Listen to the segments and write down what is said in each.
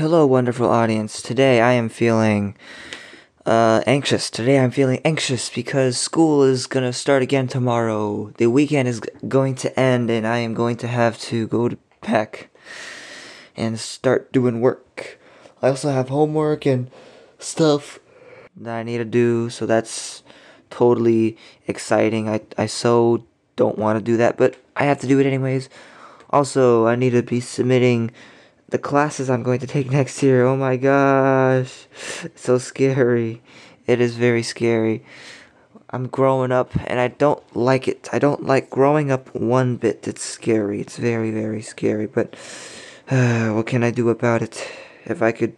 Hello, wonderful audience. Today I am feeling uh, anxious. Today I'm feeling anxious because school is gonna start again tomorrow. The weekend is going to end, and I am going to have to go to Peck and start doing work. I also have homework and stuff that I need to do, so that's totally exciting. I, I so don't want to do that, but I have to do it anyways. Also, I need to be submitting the classes I'm going to take next year. Oh my gosh. So scary. It is very scary. I'm growing up and I don't like it. I don't like growing up one bit. It's scary. It's very, very scary. But uh, what can I do about it? If I could.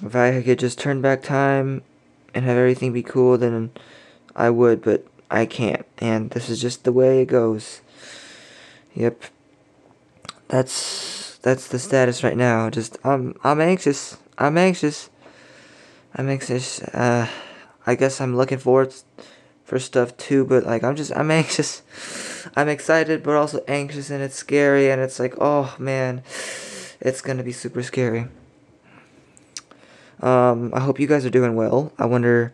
If I could just turn back time and have everything be cool, then I would, but I can't. And this is just the way it goes. Yep. That's that's the status right now. Just I'm I'm anxious. I'm anxious. I'm anxious. Uh, I guess I'm looking forward for stuff too, but like I'm just I'm anxious. I'm excited, but also anxious, and it's scary, and it's like oh man, it's gonna be super scary. Um, I hope you guys are doing well. I wonder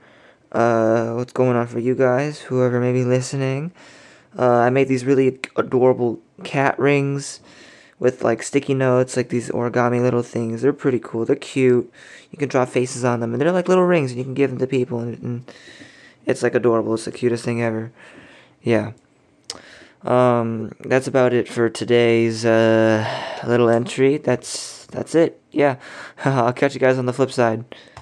uh, what's going on for you guys, whoever may be listening. Uh, I made these really adorable cat rings with like sticky notes, like these origami little things. They're pretty cool. They're cute. You can draw faces on them, and they're like little rings, and you can give them to people, and, and it's like adorable. It's the cutest thing ever. Yeah. Um, that's about it for today's uh, little entry. That's that's it. Yeah. I'll catch you guys on the flip side.